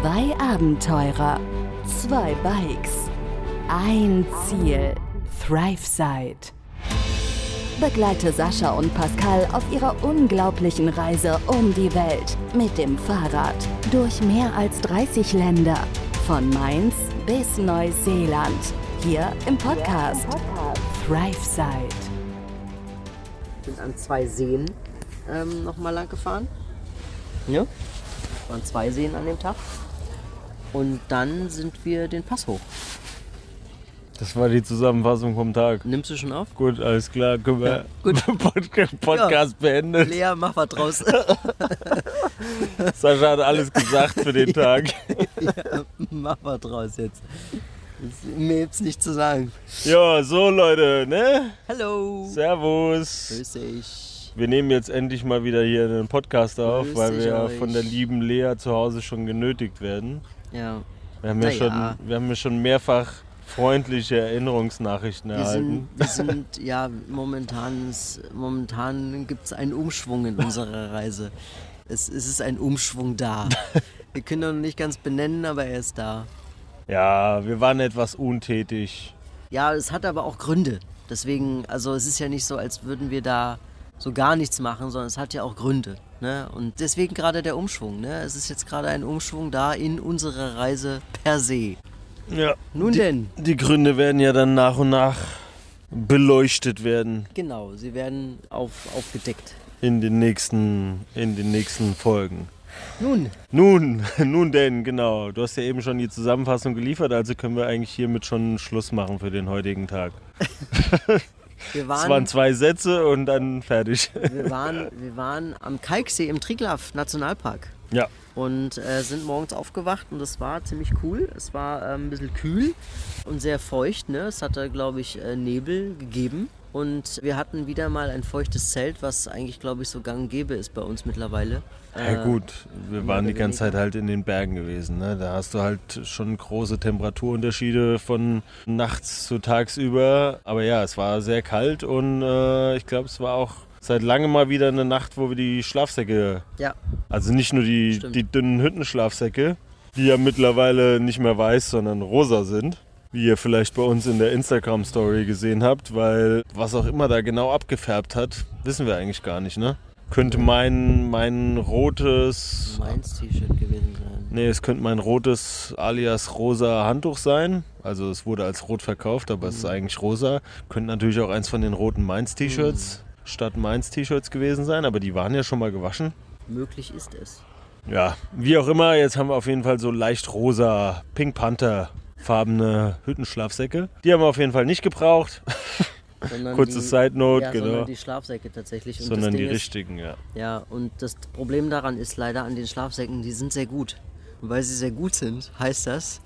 Zwei Abenteurer, zwei Bikes, ein Ziel, ThriveSide. Begleite Sascha und Pascal auf ihrer unglaublichen Reise um die Welt mit dem Fahrrad durch mehr als 30 Länder, von Mainz bis Neuseeland, hier im Podcast ThriveSide. Wir sind an zwei Seen ähm, nochmal lang gefahren. Ja. Waren zwei Seen an dem Tag. Und dann sind wir den Pass hoch. Das war die Zusammenfassung vom Tag. Nimmst du schon auf? Gut, alles klar. Können wir Ja, gut. Podcast, Podcast beendet. Lea, mach was draus. Sascha hat alles gesagt für den Tag. ja, mach was draus jetzt. Mir gibt's nicht zu sagen. Ja, so Leute, ne? Hallo. Servus. Grüß dich. Wir nehmen jetzt endlich mal wieder hier einen Podcast auf, Grüß weil wir euch. von der lieben Lea zu Hause schon genötigt werden. Ja. Wir haben ja, Na schon, ja. wir haben ja schon mehrfach freundliche Erinnerungsnachrichten Wir erhalten. sind, wir sind ja momentan, ist- momentan gibt es einen Umschwung in unserer Reise. Es, es ist ein Umschwung da. Wir können ihn noch nicht ganz benennen, aber er ist da. Ja, wir waren etwas untätig. Ja, es hat aber auch Gründe. Deswegen, also es ist ja nicht so, als würden wir da so gar nichts machen, sondern es hat ja auch Gründe. Ne? Und deswegen gerade der Umschwung. Ne? Es ist jetzt gerade ein Umschwung da in unserer Reise per se. Ja. Nun die, denn. Die Gründe werden ja dann nach und nach beleuchtet werden Genau, sie werden auf, aufgedeckt. in den nächsten, in den nächsten Folgen. Nun, Nun, nun denn, genau. Du hast ja eben schon die Zusammenfassung geliefert, also können wir eigentlich hiermit schon Schluss machen für den heutigen Tag. wir Es waren waren, zwei Sätze und dann fertig. wir waren, wir waren am Kalksee im Triglav Nationalpark. Ja. und äh, sind morgens aufgewacht und das war ziemlich cool. Es war ähm, ein bisschen kühl und sehr feucht. Ne? Es hatte, glaube ich, äh, Nebel gegeben. Und wir hatten wieder mal ein feuchtes Zelt, was eigentlich, glaube ich, so gang und gäbe ist bei uns mittlerweile. Ja Äh, gut, wir waren die ganze. Zeit halt in den Bergen gewesen. Ne? Da hast du halt schon große Temperaturunterschiede von nachts zu tagsüber. Aber ja, es war sehr kalt und äh, ich glaube, es war auch seit langem mal wieder eine Nacht, wo wir die Schlafsäcke, Ja, also nicht nur die, Stimmt. die dünnen Hüttenschlafsäcke, die ja mittlerweile nicht mehr weiß, sondern rosa sind. Wie ihr vielleicht bei uns in der Instagram-Story gesehen habt, weil was auch immer da genau abgefärbt hat, wissen wir eigentlich gar nicht, ne? Könnte mein, mein rotes meins T-Shirt gewesen sein. Nee, es könnte mein rotes alias rosa Handtuch sein. Also es wurde als rot verkauft, aber es ist eigentlich rosa. Könnte natürlich auch eins von den roten Mainz-T-Shirts statt Mainz-T-Shirts gewesen sein, aber die waren ja schon mal gewaschen. Möglich ist es. Ja, wie auch immer, jetzt haben wir auf jeden Fall so leicht rosa Pink Panther farbene Hüttenschlafsäcke. Die haben wir auf jeden Fall nicht gebraucht, Sondern Kurze die, Side Note, ja, genau. Sondern die Schlafsäcke tatsächlich. Und sondern die ist, richtigen, ja. Ja, und das Problem daran ist leider an den Schlafsäcken, die sind sehr gut. Und weil sie sehr gut sind, heißt das,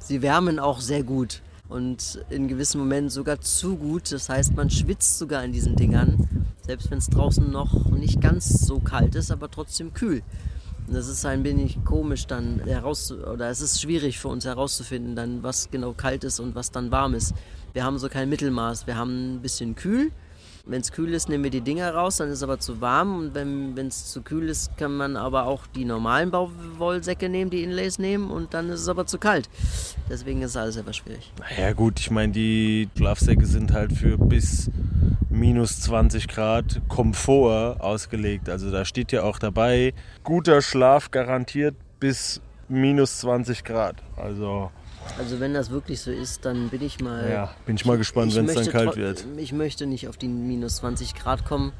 sie wärmen auch sehr gut. Und in gewissen Momenten sogar zu gut. Das heißt, man schwitzt sogar in diesen Dingern. Selbst wenn es draußen noch nicht ganz so kalt ist, aber trotzdem kühl. Das ist ein wenig komisch dann heraus oder es ist schwierig für uns herauszufinden, dann was genau kalt ist und was dann warm ist. Wir haben so kein Mittelmaß. Wir haben ein bisschen kühl. Wenn es kühl ist, nehmen wir die Dinger raus, dann ist es aber zu warm. Und wenn es zu kühl ist, kann man aber auch die normalen Baumwollsäcke nehmen, die Inlays nehmen und dann ist es aber zu kalt. Deswegen ist alles etwas schwierig. Naja gut, ich meine, die Schlafsäcke sind halt für bis minus 20 Grad Komfort ausgelegt. Also da steht ja auch dabei, guter Schlaf garantiert bis minus 20 Grad. Also Also wenn das wirklich so ist, dann bin ich mal... ja, bin ich mal gespannt, wenn es dann kalt wird. Ich möchte nicht auf die minus 20 Grad kommen,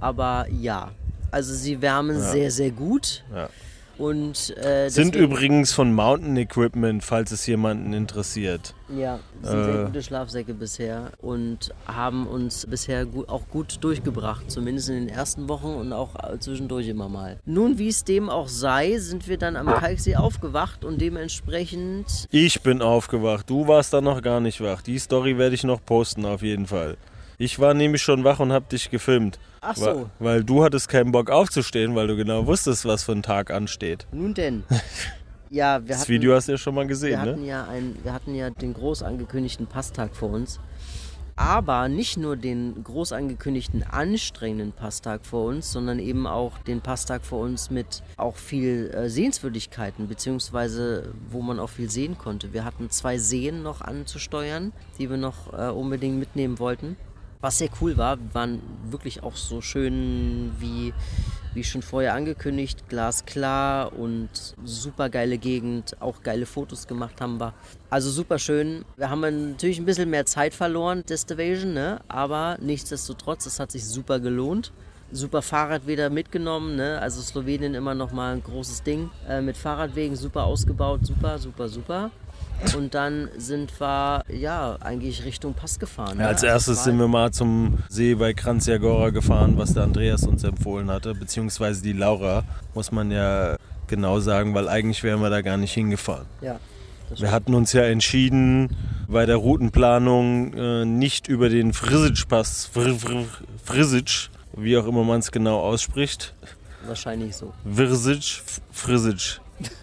aber ja. Also sie wärmen Ja. sehr, sehr gut. Ja. Und, äh, Sind übrigens von Mountain Equipment, falls es jemanden interessiert. Ja, sind sehr Äh. gute Schlafsäcke bisher und haben uns bisher gu auch gut durchgebracht, zumindest in den ersten Wochen und auch äh, zwischendurch immer mal. Nun, wie es dem auch sei, sind wir dann am Kalksee aufgewacht und dementsprechend Ich bin aufgewacht, du warst da noch gar nicht wach. Die Story werde ich noch posten auf jeden Fall. Ich war nämlich schon wach und habe dich gefilmt. Ach so. Weil du hattest keinen Bock aufzustehen, weil du genau wusstest, was für ein Tag ansteht. nun denn. Ja, wir Das hatten, Video hast du ja schon mal wir gesehen, hatten ne? ja ein, wir hatten ja den groß angekündigten Passtag vor uns. aber nicht nur den groß angekündigten anstrengenden Passtag vor uns, sondern eben auch den Passtag vor uns mit auch viel äh, Sehenswürdigkeiten, beziehungsweise wo man auch viel sehen konnte. Wir hatten zwei Seen noch anzusteuern, die wir noch äh, unbedingt mitnehmen wollten. Was sehr cool war, waren wirklich auch so schön wie wie schon vorher angekündigt, glasklar und super geile Gegend, auch geile Fotos gemacht haben wir. Also super schön. Wir haben natürlich ein bisschen mehr Zeit verloren, Destivation, ne? aber nichtsdestotrotz, es hat sich super gelohnt. Super Fahrrad wieder mitgenommen, ne? also Slowenien immer noch mal ein großes Ding. Äh, mit Fahrradwegen super ausgebaut, super, super, super. Und dann sind wir ja eigentlich Richtung Pass gefahren. Ja, als erstes sind wir mal zum See bei Kranzjagora gefahren, was der Andreas uns empfohlen hatte, beziehungsweise die Laura, muss man ja genau sagen, weil eigentlich wären wir da gar nicht hingefahren. Ja. Wir hatten uns ja entschieden, bei der Routenplanung äh, nicht über den Frisic-Pass, Fr Fr Frisic, wie auch immer man es genau ausspricht. Wahrscheinlich so. Virsic, Frisic,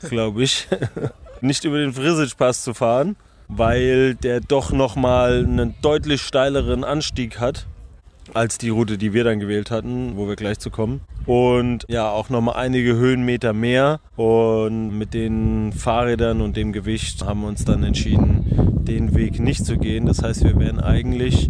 glaube ich. nicht über den Frisic-Pass zu fahren, weil der doch nochmal einen deutlich steileren Anstieg hat als die Route, die wir dann gewählt hatten, wo wir gleich zu kommen. Und ja, auch nochmal einige Höhenmeter mehr. Und mit den Fahrrädern und dem Gewicht haben wir uns dann entschieden, den Weg nicht zu gehen. Das heißt, wir wären eigentlich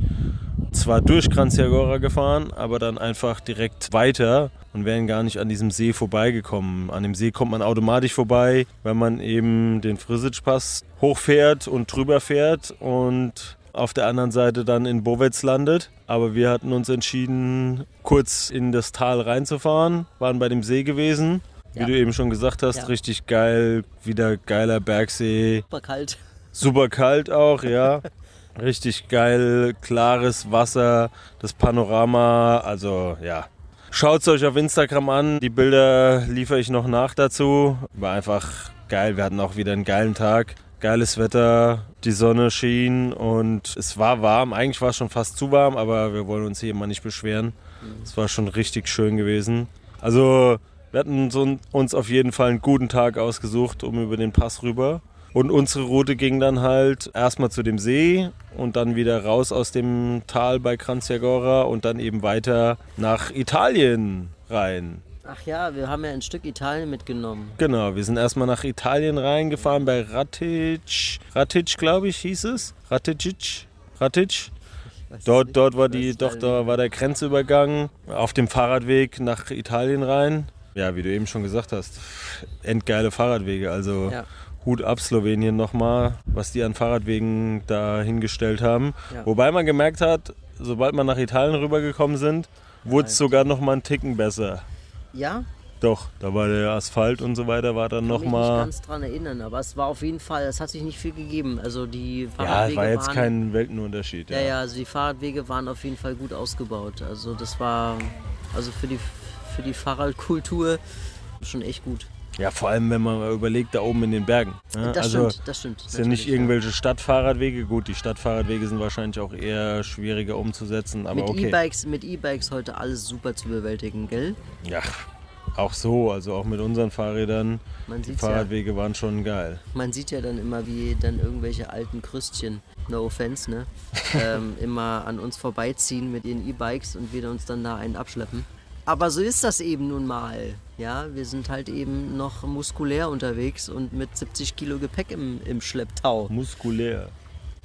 zwar durch Kranzjagora gefahren, aber dann einfach direkt weiter und wären gar nicht an diesem See vorbeigekommen. An dem See kommt man automatisch vorbei, wenn man eben den Frisic-Pass hochfährt und drüber fährt und auf der anderen Seite dann in Bovec landet. Aber wir hatten uns entschieden, kurz in das Tal reinzufahren, waren bei dem See gewesen. Wie ja. du eben schon gesagt hast, ja. richtig geil, wieder geiler Bergsee. Super kalt. Super kalt auch, ja. Richtig geil, klares Wasser, das Panorama, also ja. Schaut es euch auf Instagram an, die Bilder liefere ich noch nach dazu. War einfach geil, wir hatten auch wieder einen geilen Tag. Geiles Wetter, die Sonne schien und es war warm. Eigentlich war es schon fast zu warm, aber wir wollen uns hier mal nicht beschweren. Es war schon richtig schön gewesen. Also wir hatten uns auf jeden Fall einen guten Tag ausgesucht, um über den Pass rüber. Und unsere Route ging dann halt erstmal zu dem See und dann wieder raus aus dem Tal bei Kranzjagora und dann eben weiter nach Italien rein. Ach ja, wir haben ja ein Stück Italien mitgenommen. Genau, wir sind erstmal nach Italien reingefahren bei Ratic. Ratic, glaube ich, hieß es. Raticic. Ratic. Dort, dort war die, doch, da war der Grenzübergang auf dem Fahrradweg nach Italien rein. Ja, wie du eben schon gesagt hast, endgeile Fahrradwege. Also ja. Hut ab Slowenien nochmal, was die an Fahrradwegen da hingestellt haben. Ja. Wobei man gemerkt hat, sobald man nach Italien rübergekommen sind, wurde es sogar noch mal einen Ticken besser. Ja? Doch, da war der Asphalt und so weiter, war dann nochmal. Ich kann mich ganz dran erinnern, aber es war auf jeden Fall, es hat sich nicht viel gegeben. Also die Fahrradwege. Ja, war jetzt waren, kein Weltenunterschied. Ja. ja, ja, also die Fahrradwege waren auf jeden Fall gut ausgebaut. Also das war, also für die, für die Fahrradkultur schon echt gut. Ja, vor allem, wenn man überlegt, da oben in den Bergen. Ja, das also, stimmt, das stimmt. Es sind nicht irgendwelche ja. Stadtfahrradwege. Gut, die Stadtfahrradwege sind wahrscheinlich auch eher schwieriger umzusetzen, aber mit okay. E-Bikes, mit E-Bikes heute alles super zu bewältigen, gell? Ja, auch so, also auch mit unseren Fahrrädern. die Fahrradwege ja, waren schon geil. Man sieht ja dann immer, wie dann irgendwelche alten Krüstchen, no offense, ne, ähm, immer an uns vorbeiziehen mit ihren E-Bikes und wir uns dann da einen abschleppen. Aber so ist das eben nun mal. Ja, wir sind halt eben noch muskulär unterwegs und mit 70 Kilo Gepäck im, im Schlepptau. Muskulär.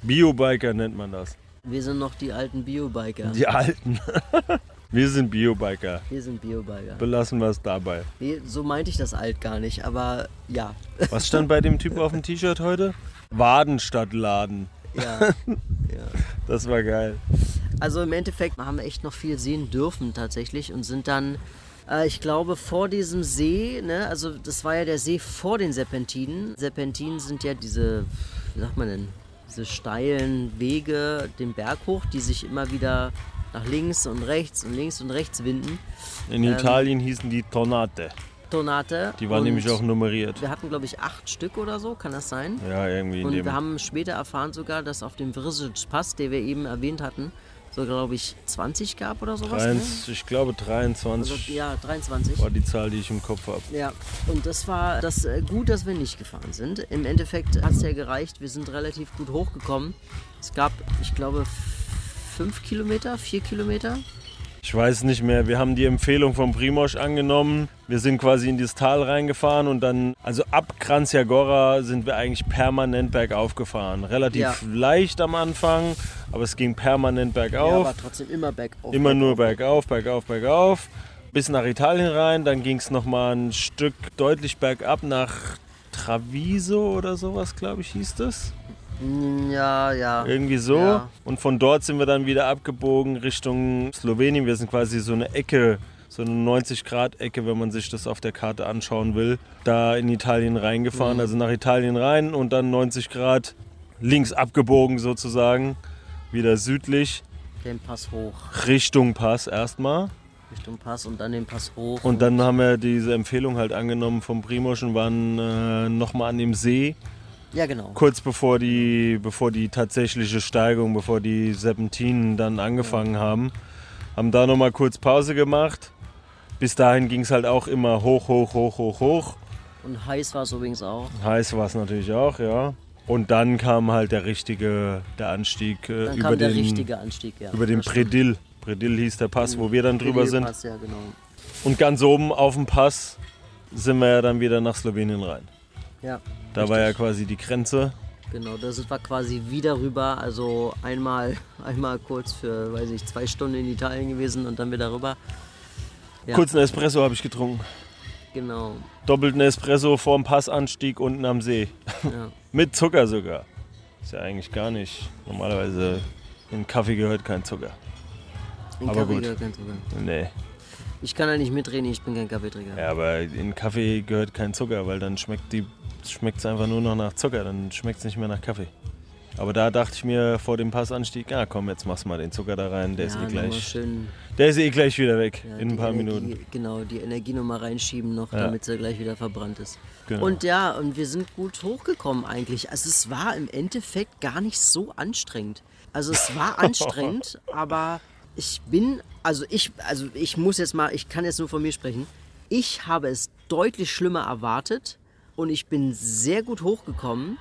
Biobiker nennt man das. Wir sind noch die alten Biobiker. Die alten. wir sind Biobiker. Wir sind Biobiker. Belassen wir es dabei. Nee, so meinte ich das alt gar nicht, aber ja. Was stand bei dem Typ auf dem T-Shirt heute? Waden statt Laden. Ja. ja. Das war geil. Also im Endeffekt haben wir echt noch viel sehen dürfen tatsächlich und sind dann, äh, ich glaube, vor diesem See, ne, also das war ja der See vor den Serpentinen. Serpentinen sind ja diese, wie sagt man denn, diese steilen Wege den Berg hoch, die sich immer wieder nach links und rechts und links und rechts winden. In ähm, Italien hießen die Tornate. Tornate. Die waren nämlich auch nummeriert. Wir hatten, glaube ich, acht Stück oder so, kann das sein? Ja, irgendwie. Und wir haben später erfahren sogar, dass auf dem Vrisic Pass, den wir eben erwähnt hatten, so glaube ich 20 gab oder sowas. 23, ne? Ich glaube 23. Also, ja, 23. War die Zahl, die ich im Kopf habe. Ja, und das war das äh, gut, dass wir nicht gefahren sind. Im Endeffekt hat es ja gereicht, wir sind relativ gut hochgekommen. Es gab, ich glaube, fünf Kilometer, vier Kilometer. Ich weiß nicht mehr. Wir haben die Empfehlung von Primosch angenommen. Wir sind quasi in das Tal reingefahren und dann, also ab Kranzjagora sind wir eigentlich permanent bergauf gefahren. Relativ Ja. leicht am Anfang, aber es ging permanent Ja, bergauf. aber trotzdem immer bergauf. Immer nur bergauf, bergauf, bergauf. Bis nach Italien rein. Dann ging es nochmal ein Stück deutlich bergab nach Traviso oder sowas, glaube ich, hieß das. Ja, ja. Irgendwie so. Ja. Und von dort sind wir dann wieder abgebogen Richtung Slowenien. Wir sind quasi so eine Ecke, so eine 90-Grad-Ecke, wenn man sich das auf der Karte anschauen will, da in Italien reingefahren. Mhm. Also nach Italien rein und dann 90 Grad links abgebogen sozusagen. Wieder südlich, Den Pass hoch, Richtung Pass erstmal. Richtung Pass und dann den Pass hoch. Und dann haben wir diese Empfehlung halt angenommen vom Primosch und waren äh, nochmal an dem See, Ja, genau. kurz bevor die, bevor die tatsächliche Steigung, bevor die Serpentinen dann angefangen haben. Haben da nochmal kurz Pause gemacht. Bis dahin ging es halt auch immer hoch, hoch, hoch, hoch, hoch. Und heiß war es übrigens auch. Heiß war es natürlich auch, ja. Und dann kam halt der richtige, der Anstieg äh, Dann über, kam der den, richtige Anstieg, ja. über den. Predil. Predil hieß der Pass, wo wir dann drüber sind. Pass, ja, genau. Und ganz oben auf dem Pass sind wir ja dann wieder nach Slowenien rein. Ja, Da war ja quasi die Grenze. genau. Da sind wir quasi wieder rüber. Also einmal, einmal kurz für, weiß ich, zwei Stunden in Italien gewesen und dann wieder rüber. Ja. Kurz einen Espresso habe ich getrunken. Genau. Doppelten Espresso vorm Passanstieg unten am See. Ja. Mit Zucker sogar. Ist ja eigentlich gar nicht. Normalerweise in Kaffee gehört kein Zucker. In Aber Kaffee gut. gehört kein Zucker. Nee. Ich kann da nicht mitreden, ich bin kein Kaffeetrinker. Ja, aber in Kaffee gehört kein Zucker, weil dann schmeckt die schmeckt einfach nur noch nach Zucker, dann schmeckt es nicht mehr nach Kaffee. Aber da dachte ich mir vor dem Passanstieg, ja komm, jetzt machst du mal den Zucker da rein, der ist eh gleich. Der ist eh gleich wieder weg ja, in ein paar Energie, Minuten. Genau, die Energie nochmal reinschieben noch, Ja. damit sie gleich wieder verbrannt ist. Genau. Und ja, und wir sind gut hochgekommen eigentlich. Also es war im Endeffekt gar nicht so anstrengend. Also es war anstrengend, aber ich bin, also ich, also ich muss jetzt mal, ich kann jetzt nur von mir sprechen. Ich habe es deutlich schlimmer erwartet und ich bin sehr gut hochgekommen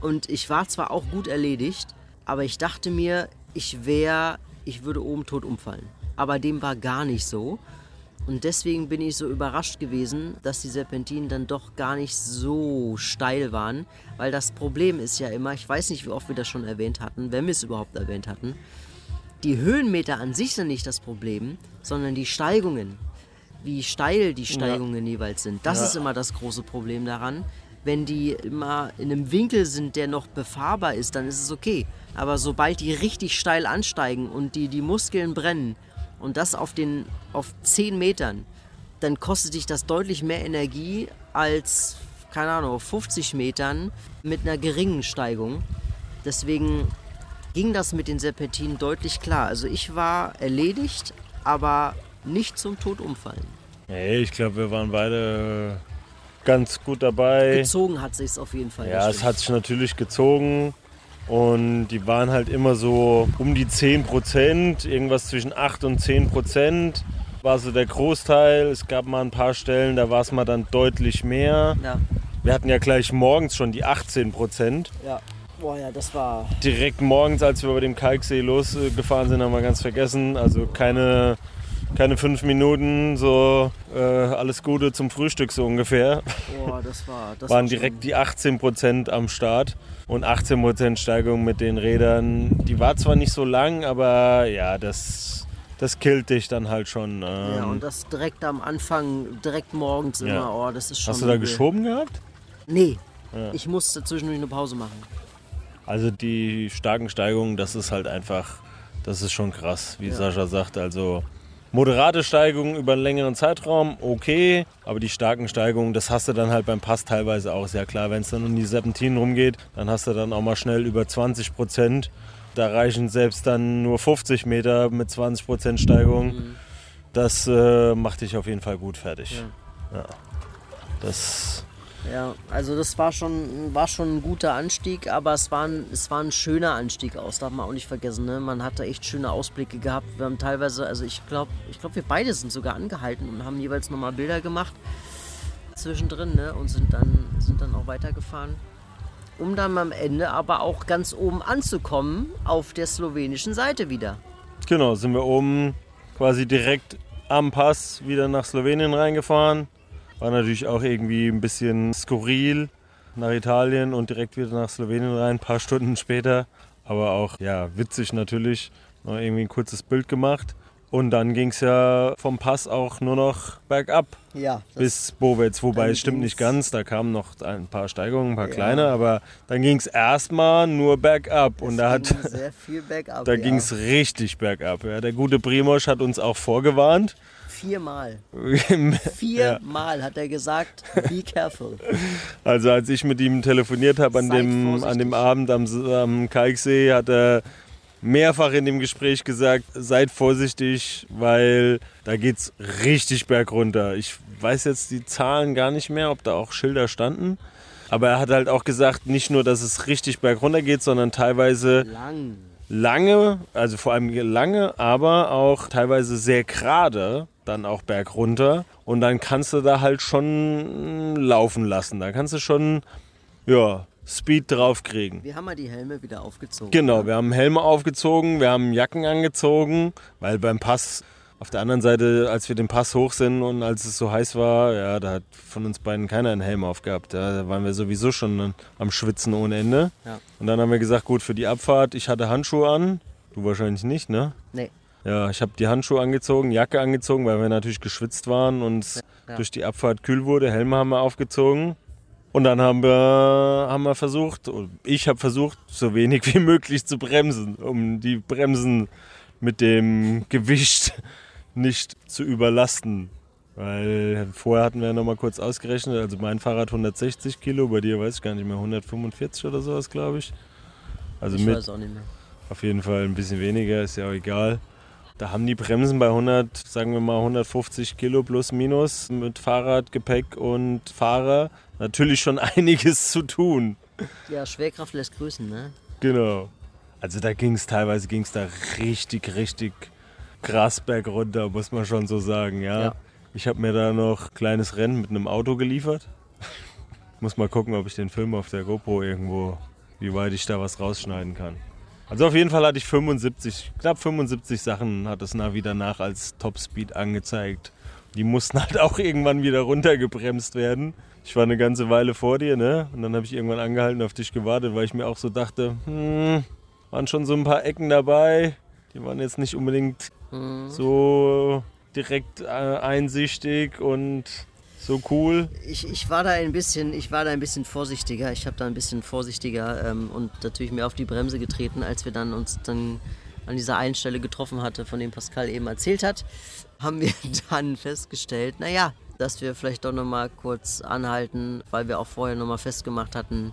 und ich war zwar auch gut erledigt, aber ich dachte mir, ich wäre, ich würde oben tot umfallen. Aber dem war gar nicht so. Und deswegen bin ich so überrascht gewesen, dass die Serpentinen dann doch gar nicht so steil waren. Weil das Problem ist ja immer, ich weiß nicht, wie oft wir das schon erwähnt hatten, wenn wir es überhaupt erwähnt hatten, die Höhenmeter an sich sind nicht das Problem, sondern die Steigungen. Wie steil die Steigungen jeweils sind. Das Ja. ist immer das große Problem daran. Wenn die immer in einem Winkel sind, der noch befahrbar ist, dann ist es okay. Aber sobald die richtig steil ansteigen und die, die Muskeln brennen und das auf, den, auf 10 Metern, dann kostet dich das deutlich mehr Energie als, keine Ahnung, auf 50 Metern mit einer geringen Steigung. Deswegen ging das mit den Serpentinen deutlich klar. Also ich war erledigt, aber nicht zum Tod umfallen. Nee, ich glaube, wir waren beide äh, ganz gut dabei. Gezogen hat sich's auf jeden Fall. Ja, es hat sich natürlich gezogen und die waren halt immer so um die 10 Prozent, irgendwas zwischen 8 und 10 Prozent war so der Großteil. Es gab mal ein paar Stellen, da war es mal dann deutlich mehr. Ja, Wir hatten ja gleich morgens schon die 18 Prozent. ja. Boah, ja, das war. Direkt morgens, als wir über dem Kalksee losgefahren sind, haben wir ganz vergessen. Also keine, keine fünf Minuten, so äh, alles Gute zum Frühstück so ungefähr. Boah, das war. Das waren war direkt die 18% am Start und 18% Steigung mit den Rädern. Die war zwar nicht so lang, aber ja, das, das killt dich dann halt schon. Ja, Ähm, und das direkt am Anfang, direkt morgens Ja. immer. Oh, das ist schon. hast du da übel. geschoben gehabt? Nee. Ja. Ich musste zwischendurch eine Pause machen. Also die starken Steigungen, das ist halt einfach, das ist schon krass, wie Ja. Sascha sagt. Also moderate Steigungen über einen längeren Zeitraum, okay, aber die starken Steigungen, das hast du dann halt beim Pass teilweise auch sehr klar. Wenn es dann um die Serpentinen rumgeht, dann hast du dann auch mal schnell über 20 Prozent. Da reichen selbst dann nur 50 Meter mit 20 Prozent Steigung. Mhm. Das äh, macht dich auf jeden Fall gut fertig. Ja. Das, Ja, also das war schon, war schon ein guter Anstieg, aber es war ein, es war ein schöner Anstieg aus, darf man auch nicht vergessen. Ne? Man hatte echt schöne Ausblicke gehabt. Wir haben teilweise, also ich glaube, ich glaub, wir beide sind sogar angehalten und haben jeweils nochmal Bilder gemacht zwischendrin ne? und sind dann, sind dann auch weitergefahren. um dann am Ende aber auch ganz oben anzukommen auf der slowenischen Seite wieder. Genau, sind wir oben quasi direkt am Pass wieder nach Slowenien reingefahren. War natürlich auch irgendwie ein bisschen skurril nach Italien und direkt wieder nach Slowenien rein, ein paar Stunden später. Aber auch, ja, witzig natürlich. Noch irgendwie ein kurzes Bild gemacht. Und dann ging es ja vom Pass auch nur noch bergab Ja, bis Bowetz. Wobei es stimmt nicht ganz, da kamen noch ein paar Steigungen, ein paar Ja. kleine. Aber dann ging es erstmal nur bergab. Und da hat sehr viel bergab. da ja. ging es richtig bergab. Ja. Der gute Primosch hat uns auch vorgewarnt. Viermal. ja. Viermal hat er gesagt, be careful. Also als ich mit ihm telefoniert habe an Seid dem, vorsichtig. an dem Abend am, am Kalksee, hat er mehrfach in dem Gespräch gesagt, seid vorsichtig, weil da geht's richtig bergunter. Ich weiß jetzt die Zahlen gar nicht mehr, ob da auch Schilder standen. Aber er hat halt auch gesagt, nicht nur, dass es richtig bergunter geht, sondern teilweise Lang. Lange, also vor allem lange, aber auch teilweise sehr gerade, dann auch bergunter. Und dann kannst du da halt schon laufen lassen. Da kannst du schon, ja, Speed draufkriegen. Wir haben mal die Helme wieder aufgezogen. Genau, wir haben Helme aufgezogen, wir haben Jacken angezogen, weil beim Pass auf der anderen Seite, als wir den Pass hoch sind und als es so heiß war, ja, da hat von uns beiden keiner einen Helm aufgehabt. Ja, da waren wir sowieso schon am Schwitzen ohne Ende. Ja. Und dann haben wir gesagt, gut, für die Abfahrt, ich hatte Handschuhe an, du wahrscheinlich nicht, ne? Nee. Ja, ich habe die Handschuhe angezogen, Jacke angezogen, weil wir natürlich geschwitzt waren und es Ja. durch die Abfahrt kühl wurde. Helme haben wir aufgezogen. Und dann haben wir, haben wir versucht, ich habe versucht, so wenig wie möglich zu bremsen, um die Bremsen mit dem Gewicht nicht zu überlasten. Weil vorher hatten wir noch mal kurz ausgerechnet, also mein Fahrrad 160 Kilo, bei dir weiß ich gar nicht mehr, 145 oder sowas, glaube ich. Also Ich mit weiß auch nicht mehr. auf jeden Fall ein bisschen weniger, ist ja auch egal. Da haben die Bremsen bei 100, sagen wir mal 150 Kilo plus minus mit Fahrrad, Gepäck und Fahrer natürlich schon einiges zu tun. Ja, Schwerkraft lässt grüßen, ne? Genau. Also da ging es teilweise ging's da richtig, richtig krass bergunter, muss man schon so sagen, ja. Ja. Ich habe mir da noch ein kleines Rennen mit einem Auto geliefert. muss mal gucken, ob ich den Film auf der GoPro irgendwo, wie weit ich da was rausschneiden kann. Also auf jeden Fall hatte ich 75, knapp 75 Sachen hat das Navi danach als Topspeed angezeigt. Die mussten halt auch irgendwann wieder runtergebremst werden. Ich war eine ganze Weile vor dir, ne? Und dann habe ich irgendwann angehalten, auf dich gewartet, weil ich mir auch so dachte, hm, waren schon so ein paar Ecken dabei. Die waren jetzt nicht unbedingt so direkt äh, einsichtig und so cool. Ich, ich war da ein bisschen, ich war da ein bisschen vorsichtiger. Ich habe da ein bisschen vorsichtiger ähm, und natürlich mehr auf die Bremse getreten, als wir dann uns dann an dieser einen Stelle getroffen hatte, von dem Pascal eben erzählt hat, haben wir dann festgestellt, naja, dass wir vielleicht doch noch mal kurz anhalten, weil wir auch vorher noch mal festgemacht hatten,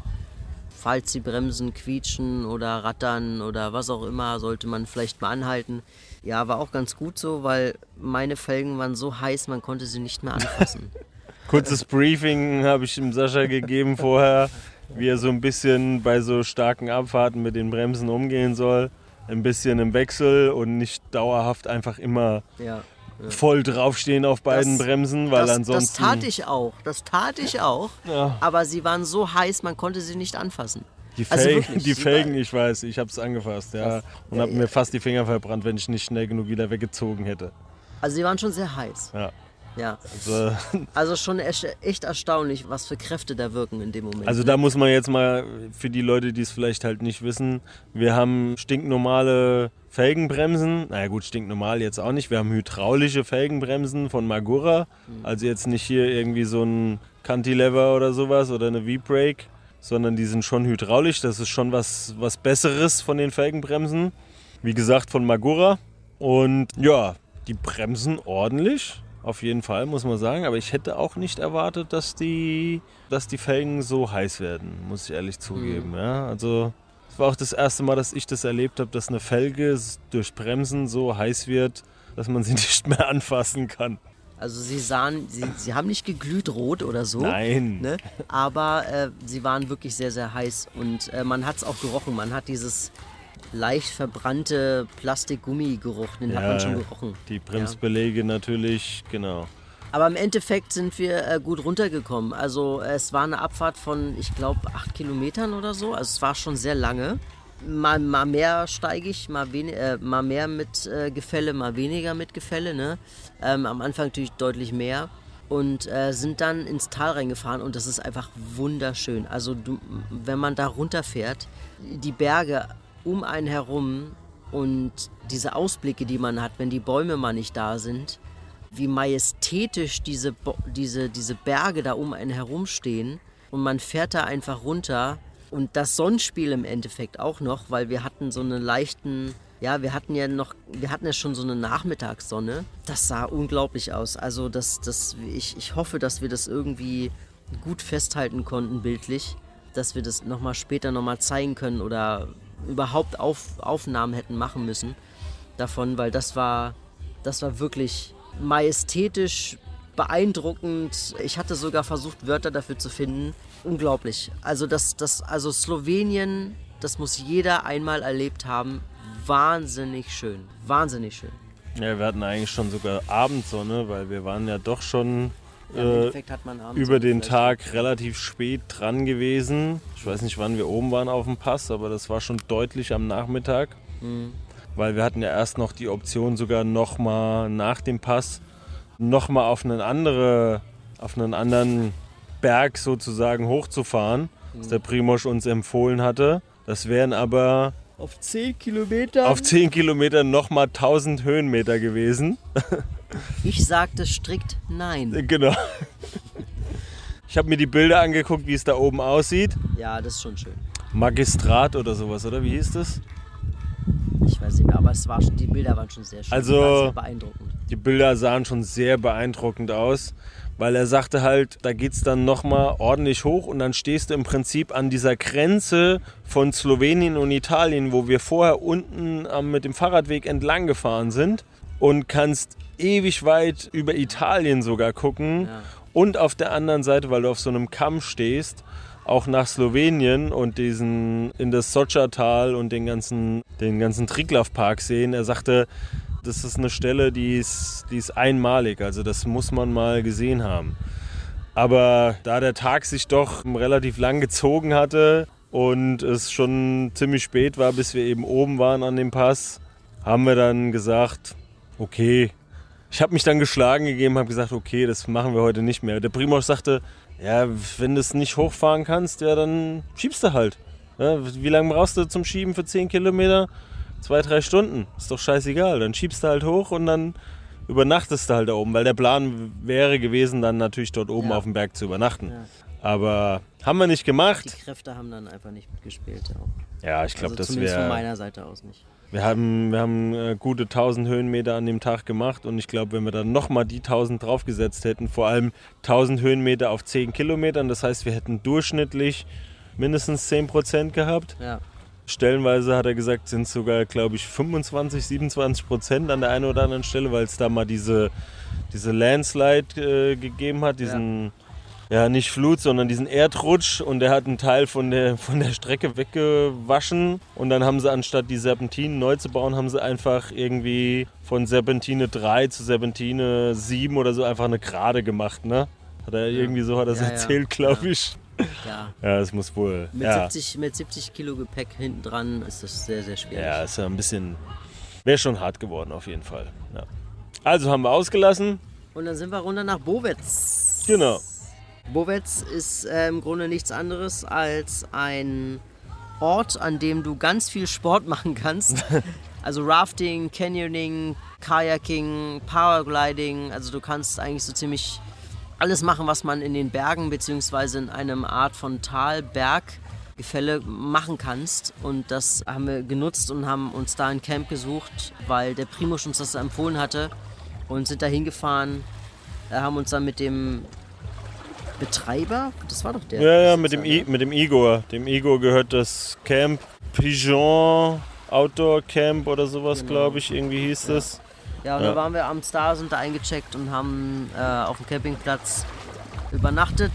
falls die Bremsen quietschen oder rattern oder was auch immer, sollte man vielleicht mal anhalten. Ja, war auch ganz gut so, weil meine Felgen waren so heiß, man konnte sie nicht mehr anfassen. Kurzes Briefing habe ich dem Sascha gegeben vorher, wie er so ein bisschen bei so starken Abfahrten mit den Bremsen umgehen soll. Ein bisschen im Wechsel und nicht dauerhaft einfach immer Ja. Voll draufstehen auf beiden Das- Bremsen, weil das, ansonsten. Das tat ich auch. Das tat ich auch. Ja. Aber sie waren so heiß, man konnte sie nicht anfassen. Die, Also Felgen, wirklich, die Felgen, ich weiß, ich habe es angefasst, ja. Und habe mir fast die Finger verbrannt, wenn ich nicht schnell genug wieder weggezogen hätte. Also sie waren schon sehr heiß. Ja. Ja. Also, Also schon echt erstaunlich, was für Kräfte da wirken in dem Moment. also da muss man jetzt mal, für die Leute, die es vielleicht halt nicht wissen, wir haben stinknormale Felgenbremsen. Naja gut, stinknormal jetzt auch nicht. Wir haben hydraulische Felgenbremsen von Magura. Also jetzt nicht hier irgendwie so ein Cantilever oder sowas oder eine V-Brake, sondern die sind schon hydraulisch. Das ist schon was, was Besseres von den Felgenbremsen. Wie gesagt, von Magura. Und ja, die bremsen ordentlich. Auf jeden Fall, muss man sagen. Aber ich hätte auch nicht erwartet, dass die, dass die Felgen so heiß werden, muss ich ehrlich zugeben. Ja, also, es war auch das erste Mal, dass ich das erlebt habe, dass eine Felge durch Bremsen so heiß wird, dass man sie nicht mehr anfassen kann. Also sie sahen, sie, sie haben nicht geglüht rot oder so. Nein. Ne? Aber äh, sie waren wirklich sehr, sehr heiß und äh, man hat es auch gerochen. Man hat dieses leicht verbrannte Plastikgummi-Geruch, den hat man schon gerochen. Die Bremsbeläge natürlich, genau. Aber im Endeffekt sind wir äh, gut runtergekommen. Also es war eine Abfahrt von, ich glaube, äh, es war eine Abfahrt von, ich glaube, acht Kilometern oder so. Also es war schon sehr lange. Mal, mal mehr steige ich, mal, äh, mal mehr mit äh, Gefälle, mal weniger mit Gefälle. Ne? Ähm, am Anfang natürlich deutlich mehr. Und äh, sind dann ins Tal reingefahren und das ist einfach wunderschön. Also du, wenn man da runterfährt, die Berge um einen herum und diese Ausblicke, die man hat, wenn die Bäume mal nicht da sind, wie majestätisch diese, diese, diese Berge da um einen herumstehen und man fährt da einfach runter und das Sonnenspiel im Endeffekt auch noch, weil wir hatten so einen leichten, ja, wir hatten ja noch, wir hatten ja schon so eine Nachmittagssonne. Das sah unglaublich aus. Also das, das, ich, ich hoffe, dass wir das irgendwie gut festhalten konnten bildlich, dass wir das nochmal später nochmal zeigen können oder überhaupt auf, Aufnahmen hätten machen müssen davon, weil das war, das war wirklich majestätisch, beeindruckend. Ich hatte sogar versucht, Wörter dafür zu finden. Unglaublich. Also das, das, also Slowenien, das muss jeder einmal erlebt haben. Wahnsinnig schön. Wahnsinnig schön. Ja, wir hatten eigentlich schon sogar Abendsonne, weil wir waren ja doch schon Ja, äh, über den Tag relativ spät dran gewesen. Ich weiß nicht, wann wir oben waren auf dem Pass, aber das war schon deutlich am Nachmittag. Mhm. Weil wir hatten ja erst noch die Option, sogar nochmal nach dem Pass nochmal auf einen andere, auf einen anderen Berg sozusagen hochzufahren, Mhm. was der Primosch uns empfohlen hatte. Das wären aber Auf 10 Kilometer? auf 10 Kilometer nochmal 1000 Höhenmeter gewesen. Ich sagte strikt nein. Genau. Ich habe mir die Bilder angeguckt, wie es da oben aussieht. Ja, das ist schon schön. Magistrat oder sowas, oder? Wie hieß das? Ich weiß nicht mehr, aber es war schon, die Bilder waren schon sehr schön. Also- sehr beeindruckend. Die Bilder sahen schon sehr beeindruckend aus, weil er sagte halt, da geht's dann nochmal ordentlich hoch und dann stehst du im Prinzip an dieser Grenze von Slowenien und Italien, wo wir vorher unten mit dem Fahrradweg entlang gefahren sind und kannst ewig weit über Italien sogar gucken Ja. und auf der anderen Seite, weil du auf so einem Kamm stehst, auch nach Slowenien und diesen in das Socha-Tal und den ganzen, den ganzen Triglav-Park sehen. Er sagte, das ist eine Stelle, die ist, die ist einmalig, also das muss man mal gesehen haben. Aber da der Tag sich doch relativ lang gezogen hatte und es schon ziemlich spät war, bis wir eben oben waren an dem Pass, haben wir dann gesagt, okay. Ich habe mich dann geschlagen gegeben, habe gesagt, okay, das machen wir heute nicht mehr. Der Primoz sagte, ja, wenn du es nicht hochfahren kannst, ja, dann schiebst du halt. Ja, wie lange brauchst du zum Schieben für 10 Kilometer? Zwei, drei Stunden. Ist doch scheißegal. Dann schiebst du halt hoch und dann übernachtest du halt da oben. Weil der Plan wäre gewesen, dann natürlich dort oben Ja. auf dem Berg zu übernachten. Ja. Aber haben wir nicht gemacht. Die Kräfte haben dann einfach nicht mitgespielt. Ja. Ja, ich glaube, also das zumindest von wäre. meiner Seite aus nicht. Wir haben, wir haben äh, gute 1000 Höhenmeter an dem Tag gemacht und ich glaube, wenn wir dann nochmal die 1000 draufgesetzt hätten, vor allem 1000 Höhenmeter auf 10 Kilometern, das heißt, wir hätten durchschnittlich mindestens 10% gehabt. Ja. Stellenweise hat er gesagt, sind sogar, glaube ich, 25, 27 Prozent an der einen oder anderen Stelle, weil es da mal diese, diese Landslide äh, gegeben hat, diesen, ja. Nicht Flut, sondern diesen Erdrutsch und der hat einen Teil von der, von der Strecke weggewaschen und dann haben sie anstatt die Serpentinen neu zu bauen, haben sie einfach irgendwie von Serpentine 3 zu Serpentine 7 oder so einfach eine Gerade gemacht, ne? Hat er irgendwie so hat er Ja, ja. erzählt, glaube ich. ja. Ja, das muss wohl. Mit, ja. 70, mit 70 Kilo Gepäck hinten dran ist das sehr, sehr schwierig. Ja, ist ja ein bisschen. Wäre schon hart geworden, auf jeden Fall. Ja. Also haben wir ausgelassen. Und dann sind wir runter nach Bovec. Genau. Bovec ist äh, im Grunde nichts anderes als ein Ort, an dem du ganz viel Sport machen kannst. Also Rafting, Canyoning, Kayaking, Powergliding. Also du kannst eigentlich so ziemlich alles machen, was man in den Bergen bzw. in einem Art von Tal, Berg, Gefälle machen kannst. Und das haben wir genutzt und haben uns da ein Camp gesucht, weil der Primus uns das empfohlen hatte und sind da hingefahren. Wir haben uns dann mit dem Betreiber, das war doch der. Ja, ja, mit dem, I, ne? mit dem Igor. Dem Igor gehört das Camp Pigeon Outdoor Camp oder sowas, Genau. glaube ich, irgendwie hieß es. Ja, und Ja. dann waren wir abends da, sind da eingecheckt und haben äh, auf dem Campingplatz übernachtet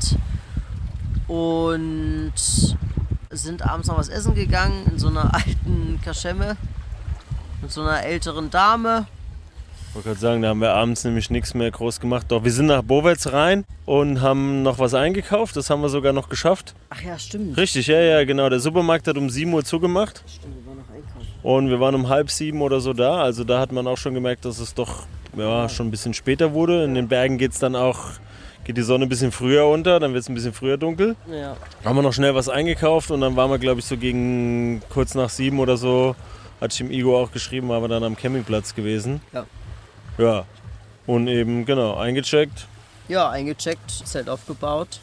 und sind abends noch was essen gegangen in so einer alten Kaschemme mit so einer älteren Dame. Ich wollte gerade sagen, da haben wir abends nämlich nichts mehr groß gemacht. Doch wir sind nach Bowetz rein und haben noch was eingekauft. Das haben wir sogar noch geschafft. Ach ja, stimmt. Richtig, ja, ja, genau. Der Supermarkt hat um 7 Uhr zugemacht. Stimmt, wir waren noch einkaufen. Und wir waren um halb sieben oder so da. Also da hat man auch schon gemerkt, dass es doch ja, schon ein bisschen später wurde. In den Bergen geht's dann auch, geht die Sonne ein bisschen früher unter, dann wird es ein bisschen früher dunkel. Ja. Haben wir noch schnell was eingekauft und dann waren wir, glaube ich, so gegen kurz nach sieben oder so, hatte ich dem Igor auch geschrieben, waren wir dann am Campingplatz gewesen. Ja. Ja. Und eben, genau, eingecheckt. Ja, eingecheckt, Zelt aufgebaut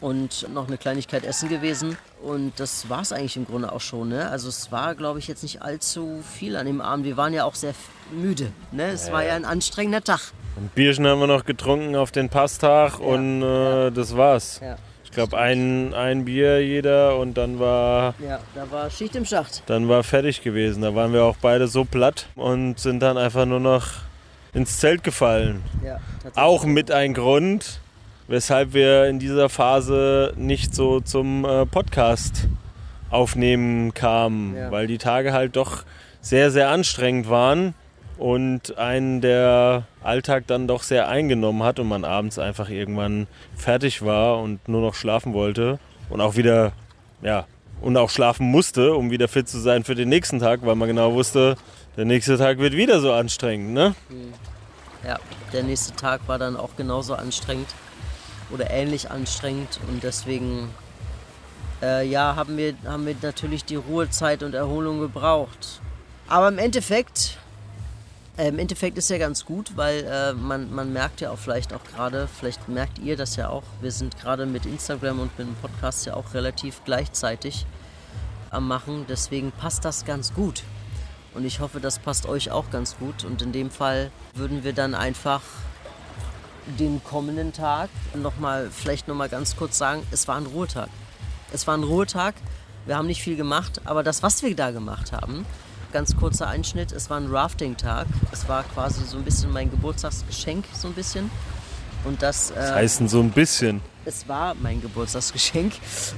und noch eine Kleinigkeit essen gewesen. Und das war es eigentlich im Grunde auch schon. Ne? Also es war, glaube ich, jetzt nicht allzu viel an dem Abend. Wir waren ja auch sehr müde. Ne? Es war ja ein anstrengender Tag. Ein Bierchen haben wir noch getrunken auf den Passtag und äh, das war's. Ja. Ich glaube, ein, ein Bier jeder und dann war, ja, da war Schicht im Schacht. dann war fertig gewesen. Da waren wir auch beide so platt und sind dann einfach nur noch ins Zelt gefallen. Ja. Auch mit ein Grund, weshalb wir in dieser Phase nicht so zum äh, Podcast aufnehmen kamen, Ja. weil die Tage halt doch sehr, sehr anstrengend waren und einen der Alltag dann doch sehr eingenommen hat und man abends einfach irgendwann fertig war und nur noch schlafen wollte und auch wieder, ja, und auch schlafen musste, um wieder fit zu sein für den nächsten Tag, weil man genau wusste, der nächste Tag wird wieder so anstrengend, ne? Ja, der nächste Tag war dann auch genauso anstrengend oder ähnlich anstrengend und deswegen äh, ja, haben wir, haben wir natürlich die Ruhezeit und Erholung gebraucht. Aber im Endeffekt, äh, im Endeffekt ist ja ganz gut, weil äh, man, man merkt ja auch vielleicht auch gerade, vielleicht merkt ihr das ja auch, wir sind gerade mit Instagram und mit dem Podcast ja auch relativ gleichzeitig am Machen, deswegen passt das ganz gut. Und ich hoffe, das passt euch auch ganz gut. Und in dem Fall würden wir dann einfach den kommenden Tag nochmal, vielleicht nochmal ganz kurz sagen, es war ein Ruhetag. Es war ein Ruhetag. Wir haben nicht viel gemacht, aber das, was wir da gemacht haben, ganz kurzer Einschnitt, es war ein Rafting-Tag. Es war quasi so ein bisschen mein Geburtstagsgeschenk, so ein bisschen. Und das, äh, Das heißt so ein bisschen. Es war mein Geburtstagsgeschenk.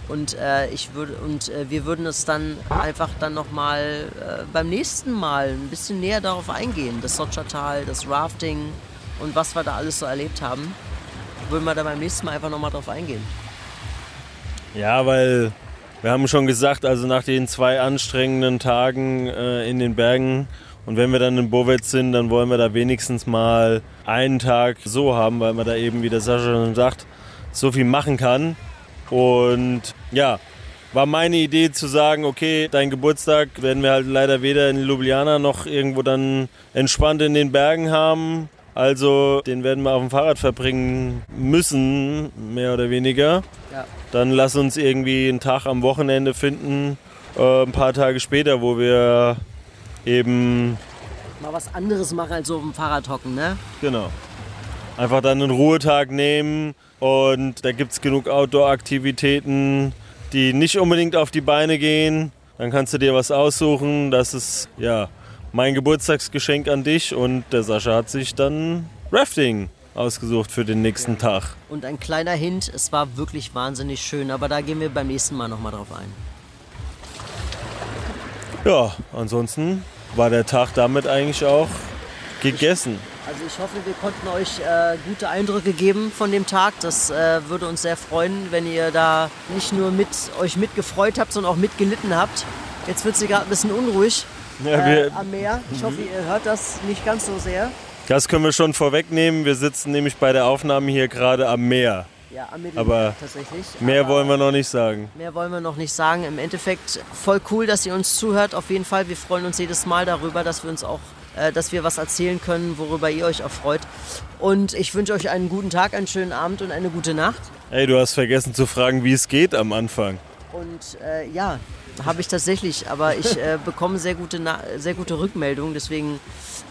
Und äh, ich würde und äh, wir würden es dann einfach dann noch mal äh, beim nächsten Mal ein bisschen näher darauf eingehen, das Sotschertal, das Rafting und was wir da alles so erlebt haben, würden wir da beim nächsten Mal einfach noch mal drauf eingehen. Ja, weil wir haben schon gesagt, also nach den zwei anstrengenden Tagen äh, in den Bergen und wenn wir dann in Bowetz sind, dann wollen wir da wenigstens mal einen Tag so haben, weil man da eben, wie der Sascha schon sagt, so viel machen kann. Und ja, war meine Idee zu sagen, okay, dein Geburtstag werden wir halt leider weder in Ljubljana noch irgendwo dann entspannt in den Bergen haben. Also den werden wir auf dem Fahrrad verbringen müssen, mehr oder weniger. Ja. Dann lass uns irgendwie einen Tag am Wochenende finden, äh, ein paar Tage später, wo wir eben, Mal was anderes machen als so auf dem Fahrrad hocken, ne? genau, einfach dann einen Ruhetag nehmen und da gibt es genug Outdoor-Aktivitäten, die nicht unbedingt auf die Beine gehen. Dann kannst du dir was aussuchen. Das ist ja mein Geburtstagsgeschenk an dich und der Sascha hat sich dann Rafting ausgesucht für den nächsten Tag. Und ein kleiner Hint, es war wirklich wahnsinnig schön, aber da gehen wir beim nächsten Mal noch mal drauf ein. Ja, ansonsten war der Tag damit eigentlich auch gegessen. Also ich hoffe, wir konnten euch äh, gute Eindrücke geben von dem Tag. Das äh, würde uns sehr freuen, wenn ihr da nicht nur mit euch mitgefreut habt, sondern auch mitgelitten habt. Jetzt wird sie gerade ein bisschen unruhig Ja, äh, am Meer. Ich hoffe, ihr hört das nicht ganz so sehr. das können wir schon vorwegnehmen. Wir sitzen nämlich bei der Aufnahme hier gerade am Meer. Ja, am Mittelmeer Aber tatsächlich. Mehr Aber wollen wir noch nicht sagen. Mehr wollen wir noch nicht sagen. Im Endeffekt voll cool, dass ihr uns zuhört. Auf jeden Fall. Wir freuen uns jedes Mal darüber, dass wir uns auch, dass wir was erzählen können, worüber ihr euch auch freut. Und ich wünsche euch einen guten Tag, einen schönen Abend und eine gute Nacht. Ey, du hast vergessen zu fragen, wie es geht am Anfang. Und äh, ja, habe ich tatsächlich. Aber ich äh, bekomme sehr gute, Na sehr gute Rückmeldungen. Deswegen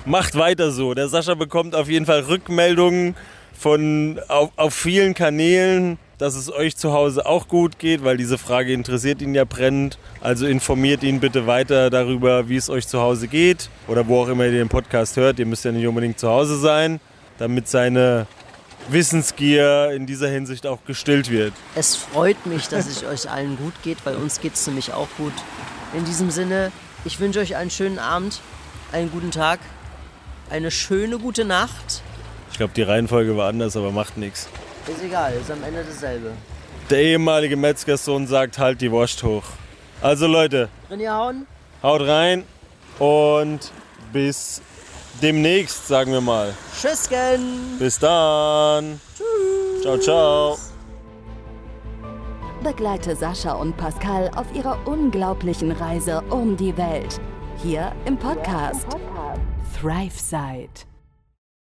Macht weiter so. Der Sascha bekommt auf jeden Fall Rückmeldungen von auf, auf vielen Kanälen, dass es euch zu Hause auch gut geht, weil diese Frage interessiert ihn ja brennend. Also informiert ihn bitte weiter darüber, wie es euch zu Hause geht oder wo auch immer ihr den Podcast hört. Ihr müsst ja nicht unbedingt zu Hause sein, damit seine Wissensgier in dieser Hinsicht auch gestillt wird. es freut mich, dass es euch allen gut geht, weil uns geht es nämlich auch gut. In diesem Sinne, ich wünsche euch einen schönen Abend, einen guten Tag, eine schöne gute Nacht. Ich glaube, die Reihenfolge war anders, aber macht nichts. Ist egal, ist am Ende dasselbe. Der ehemalige Metzgersohn sagt, halt die Wurst hoch. Also Leute, Drin hauen? haut rein und bis demnächst, sagen wir mal. Tschüssken! Bis dann. Ciao, ciao. Begleite Sascha und Pascal auf ihrer unglaublichen Reise um die Welt. Hier im Podcast ThriveSide.